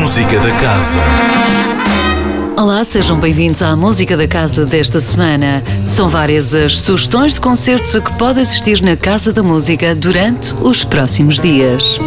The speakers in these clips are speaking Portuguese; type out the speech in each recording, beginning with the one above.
Música da Casa. Olá, sejam bem-vindos à Música da Casa desta semana. São várias as sugestões de concertos a que pode assistir na Casa da Música durante os próximos dias.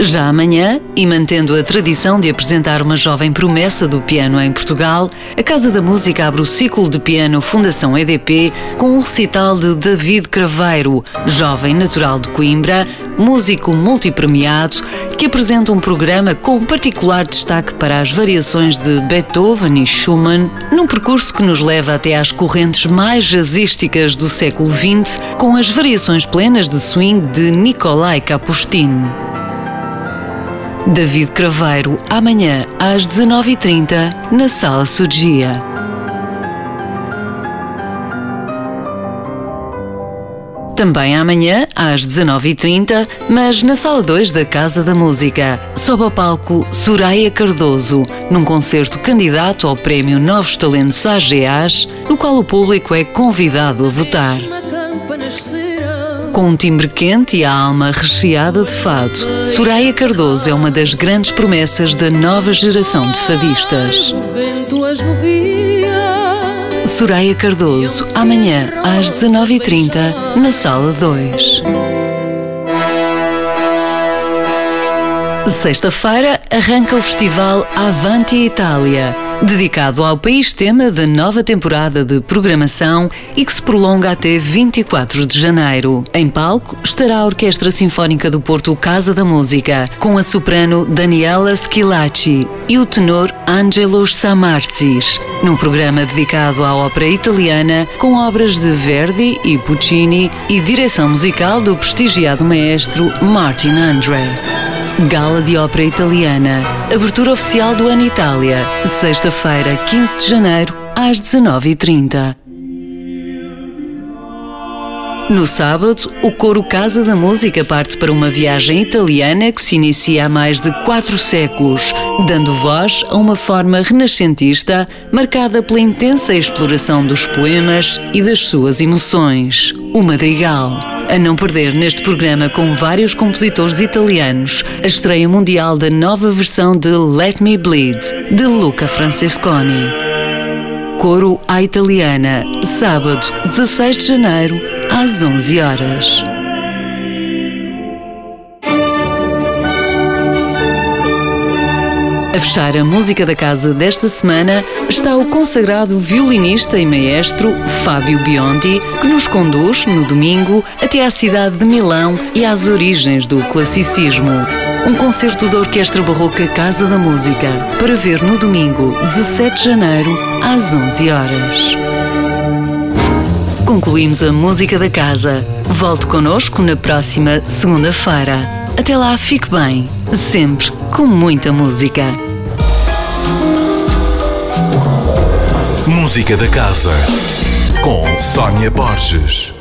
Já amanhã, e mantendo a tradição de apresentar uma jovem promessa do piano em Portugal, a Casa da Música abre o ciclo de piano Fundação EDP com o recital de David Craveiro, jovem natural de Coimbra, músico multipremiado, que apresenta um programa com particular destaque para as variações de Beethoven e Schumann, num percurso que nos leva até às correntes mais jazzísticas do século XX, com as variações plenas de swing de Nikolai Kapustin. David Craveiro, amanhã às 19h30, na Sala Sugia. Também amanhã, às 19h30, mas na Sala 2 da Casa da Música, sob ao palco Soraya Cardoso, num concerto candidato ao Prémio Novos Talentos AGAs, no qual o público é convidado a votar. Com um timbre quente e a alma recheada de fado, Soraya Cardoso é uma das grandes promessas da nova geração de fadistas. Soraya Cardoso, amanhã às 19h30, na Sala 2. Sexta-feira arranca o festival Avanti Itália, dedicado ao país tema da nova temporada de programação e que se prolonga até 24 de janeiro. Em palco estará a Orquestra Sinfónica do Porto Casa da Música, com a soprano Daniela Schilacci e o tenor Angelo Samarzis, num programa dedicado à ópera italiana com obras de Verdi e Puccini e direção musical do prestigiado maestro Martin André. Gala de Ópera Italiana. Abertura oficial do Ano Itália. Sexta-feira, 15 de janeiro, às 19h30. No sábado, o coro Casa da Música parte para uma viagem italiana que se inicia há mais de quatro séculos, dando voz a uma forma renascentista marcada pela intensa exploração dos poemas e das suas emoções. O Madrigal. A não perder neste programa com vários compositores italianos, a estreia mundial da nova versão de Let Me Bleed, de Luca Francesconi. Coro à Italiana, sábado, 16 de janeiro, às 11 horas. A fechar a música da casa desta semana está o consagrado violinista e maestro Fábio Biondi, que nos conduz, no domingo, até à cidade de Milão e às origens do classicismo. Um concerto da Orquestra Barroca Casa da Música, para ver no domingo, 17 de janeiro, às 11 horas. Concluímos a música da casa. Volte connosco na próxima segunda-feira. Até lá, fique bem, sempre com muita música. Música da Casa com Sónia Borges.